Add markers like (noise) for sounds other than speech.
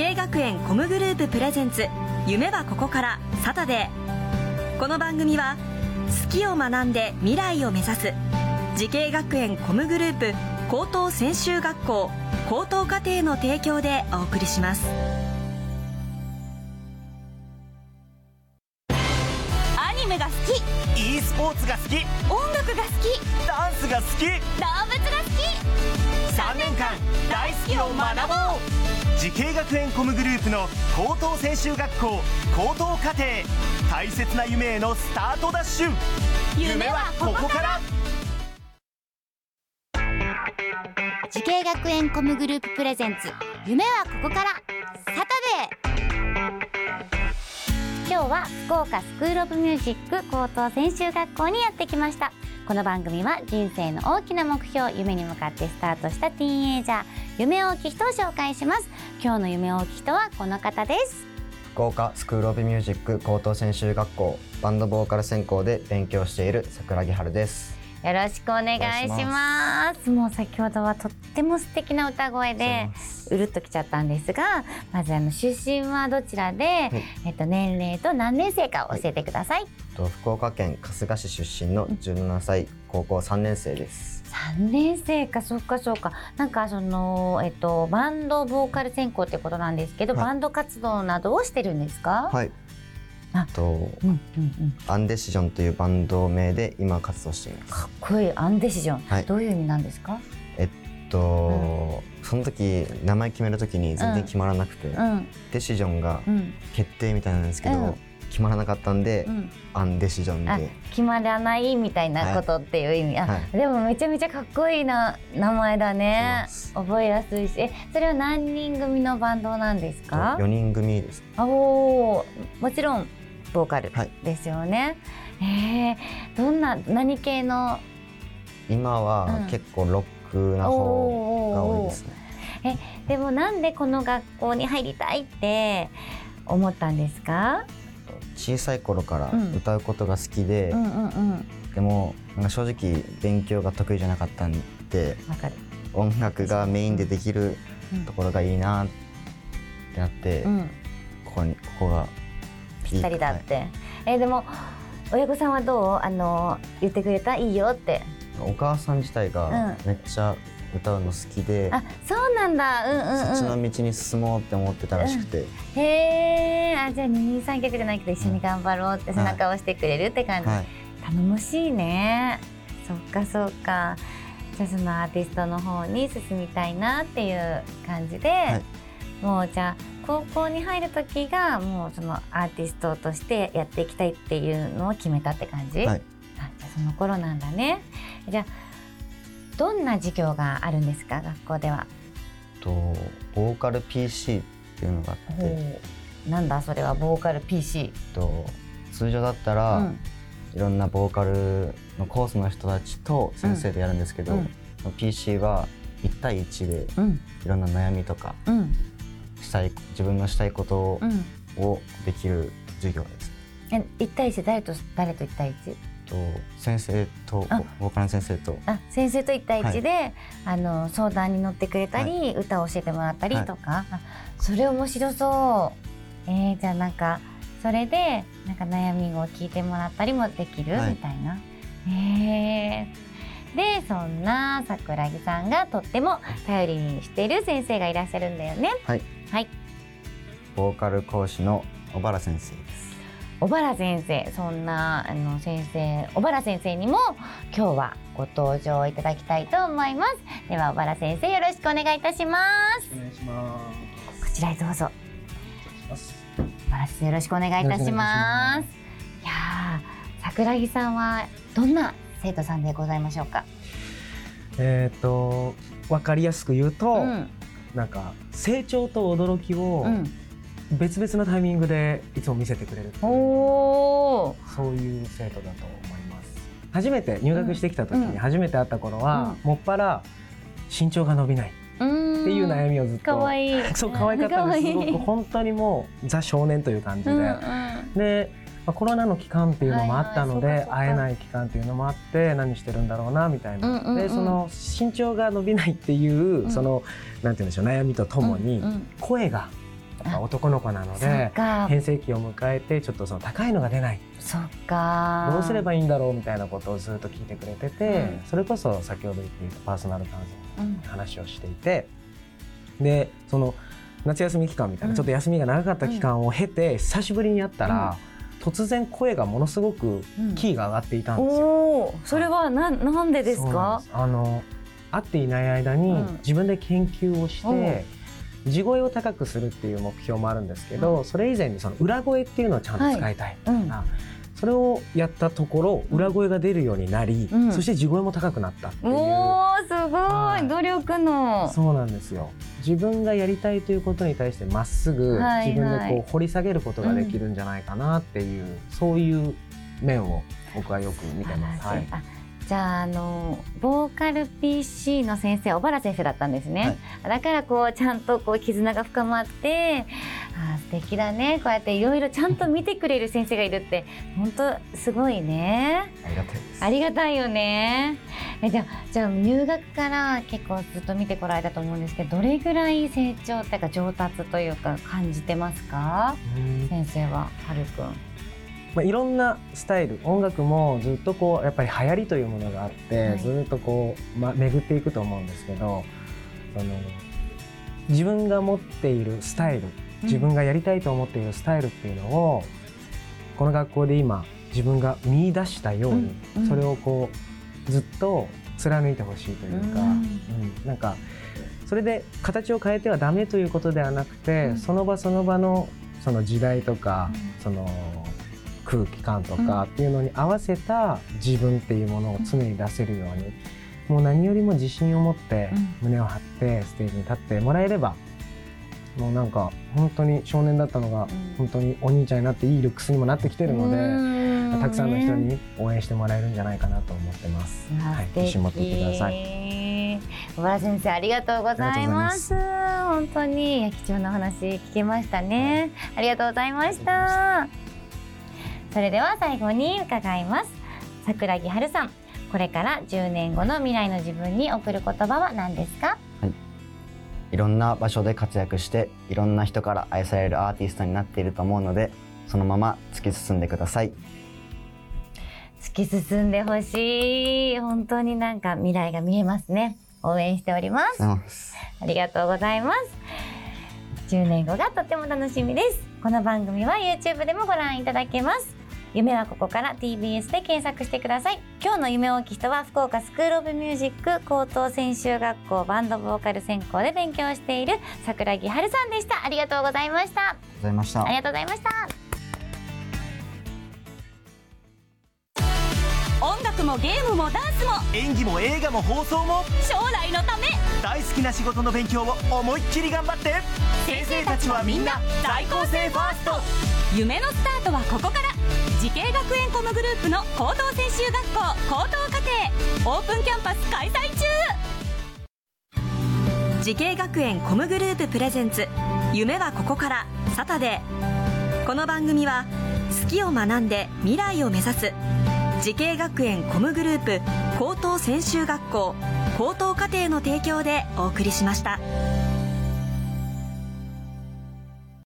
慶学園 COMグループプレゼンツ夢はここからサタデー。この番組は好きを学んで未来を目指す滋慶学園 COMグループ高等専修学校高等課程の提供でお送りします。アニメが好き。E スポーツが好き。音楽が好き。ダンスが好き。動物が好き。3年間大好きを学ぼう滋慶学園 COMグループの高等専修学校高等課程大切な夢へのスタートダッシュ。夢はここから。滋慶学園 COMグループプレゼンツ。夢はここから。サタデー。今日は福岡スクールオブミュージック高等専修学校にやってきました。この番組は人生の大きな目標夢に向かってスタートしたティーンエイジャー夢大きい人を紹介します。今日の夢大きい人はこの方です。福岡スクールオブミュージック高等専修学校バンドボーカル専攻で勉強している桜木春です。よろしくお願いします。もう先ほどはとっても素敵な歌声でうるっときちゃったんですがまずあの出身はどちらで、えっと、年齢と何年生か教えてください、と福岡県春日市出身の17歳高校3年生です。3年生かそっかそっか。なんかその、えっと、バンドボーカル専攻ってことなんですけど、はい。バンド活動などをしてるんですか、はい。あとうんうんうん、アンデシジョンというバンド名で今活動しています。かっこいい。アンデシジョン、はい。どういう意味なんですか、と、その時名前決める時に全然決まらなくて、うん。デシジョンがうん。決定みたいなんですけど、うん。決まらなかったんで、うん、アンデシジョンあで決まらないみたいなことっていう意味、はい。あでもめちゃめちゃかっこいいな名前だね。そ覚えやすいし。えそれは何人組のバンドなんですか？4人組です。あおー。もちろんボーカルはい。ですよね、えー、どんな何系の？今うん。は結構ロックな方が多いですね、でもなんでこの学校に入りたいって思ったんですか、小さい頃からうん。歌うことが好きで、うんうんうん。でもなんか正直勉強が得意じゃなかったんで音楽がメインでできるうん。ところがいいなってなって、うん、ここにここがぴったりだって、え。ーでも親御さんはどう？あの言ってくれた？いいよって。お母さん自体がうん。めっちゃ歌うの好きで、あそうなんだ。うんそっちうん。うんの道に進もうって思ってたらしくて、へえあじゃあ二人三脚じゃないけど一緒に頑張ろうって背中を押してくれるって感じ、はい、頼もしいね。そっかそっか。じゃあそのアーティストの方に進みたいなっていう感じで、もうじゃあ高校に入る時がもうそのアーティストとしてやっていきたいっていうのを決めたって感じ、はい。あじゃあその頃なんだね。じゃあどんな授業があるんですか？学校では。とボーカル PC っていうのがあって、なんだそれは？ボーカル PC と通常だったうら、ん。いろんなボーカルのコースの人たちと先生でやるんですけど、うん。PC は1対1でうん。いろんな悩みとかうんしたい自分のしたいことうん。をできる授業です。え一対一誰と誰と一対一？と先生とあ。ボーカルの先生と。あ先生と一対一で、あの相談に乗ってくれたり、歌を教えてもらったりとか、あそれ面白そう。えー、じゃあなんかそれでなんか悩みを聞いてもらったりもできる、はい。みたいな。えー、でそんな桜木さんがとっても頼りにしている先生がいらっしゃるんだよね。はいはい。ボーカル講師の小原先生です。小原先生そんなあの先生小原先生にも今日はご登場いただきたいと思います。では小原先生よろしくお願いいたします。お願いします。こちらへどうぞ。します小原先生よろしくお願いいたします。いやー桜木さんはどんな生徒さんでございましょうか？えっ、とわかりやすく言うと、うんなんか成長と驚きをうん。別々のタイミングでいつも見せてくれるうおー。そういう生徒だと思います。初めて入学してきた時うんに初めて会った頃は、もっぱら身長が伸びないっていう悩みをずっと、かわいい。(laughs) そう可愛かったです。すごく本当にもうザ少年という感じで、で、まあ、コロナの期間っていうのもあったので、はいはい会えない期間っていうのもあって何してるんだろうなみたいな、うんうんうん。でその身長が伸びないっていう、うん。そのなんて言うんでしょう悩みとともに、うんうん。声がやっぱ男の子なのでか。変声期を迎えてちょっとその高いのが出ない。そっか。どうすればいいんだろうみたいなことをずっと聞いてくれてて、うん。それこそ先ほど言っていたパーソナルカウンセリングうん。話をしていてでその夏休み期間みたいな、うん。ちょっと休みが長かった期間を経て、久しぶりに会ったら、突然声がものすごくうん。キーが上がっていたんですよ。おおそれはななんでですか？あの会っていない間にうん。自分で研究をしうん。て、地声を高くするっていう目標もあるんですけど、それ以前にその裏声っていうのをちゃんと使いたい。みたいな、それをやったところ裏声が出るようになり、うん。そして地声も高くなったっていう。おおすごはい。い努力の。そうなんですよ。自分がやりたいということに対してまっすぐはいはい。自分でこう掘り下げることができるんじゃないかなっていう、そういう面を僕はよく見てます。はい、あじゃああのボーカル PC の先生小原先生だったんですね、だからこうちゃんとこう絆が深まってあー素敵だね。こうやっていろいろちゃんと見てくれる先生がいるって (laughs) 本当すごいね。ありがたいです。ありがたいよね。えじゃあじゃあ入学から結構ずっと見てこられたと思うんですけどどれぐらい成長っていうか上達というか感じてますか？うん。先生ははるくんまあ、いろんなスタイル音楽もずっとこうやっぱり流行りというものがあって、はい。ずっとこう、ま、巡っていくと思うんですけどその自分が持っているスタイル自分がやりたいと思っているスタイルっていうのを、この学校で今自分が見出したように、うんうん。それをこうずっと貫いてほしいというか、うん。うん。なんかそれで形を変えてはダメということではなくて、うん。その場その場のその時代とか、うん。その空気感とうんかっていうのに合わせた自分っていうものを常に出せるように、もう何よりも自信を持ってうん胸を張ってステージに立ってもらえればもうなんか本当に少年だったのがん本当にお兄ちゃんになっていいルックスにもなってきてるので、たくさんの人に応援してもらえるんじゃないかなと思ってます。はい、自信持っていってください。い。小原先生ありがとうございます。本当に貴重なお話聞けましたね。ありがとうございました。それでは最後に伺います。桜木春さん、これから10年後の未来の自分に送る言葉は何ですか？いろんな場所で活躍していろんな人から愛されるアーティストになっていると思うのでそのまま突き進んでください突き進んでほしい。本当になんか未来が見えますね。応援しております。うんありがとうございます。10年後がとっても楽しみです。この番組は YouTube でもご覧いただけます。夢はここから TBS で検索してください。今日の夢大きい人は福岡スクールオブミュージック高等専修学校バンドボーカル専攻で勉強している桜木春さんでした。ありがとうございました。ございましたありがとうございました。音楽もゲームもダンスも演技も映画も放送も将来のため大好きな仕事の勉強を思いっきり頑張って先生たちはみんな在校生ファースト夢のスタートはここから滋慶学園 COMグループの高等専修学校高等課程オープンキャンパス開催中滋慶学園 COMグループプレゼンツ夢はここからサタデーこの番組は好きを学んで未来を目指す滋慶学園 COMグループ高等専修学校高等課程の提供でお送りしました。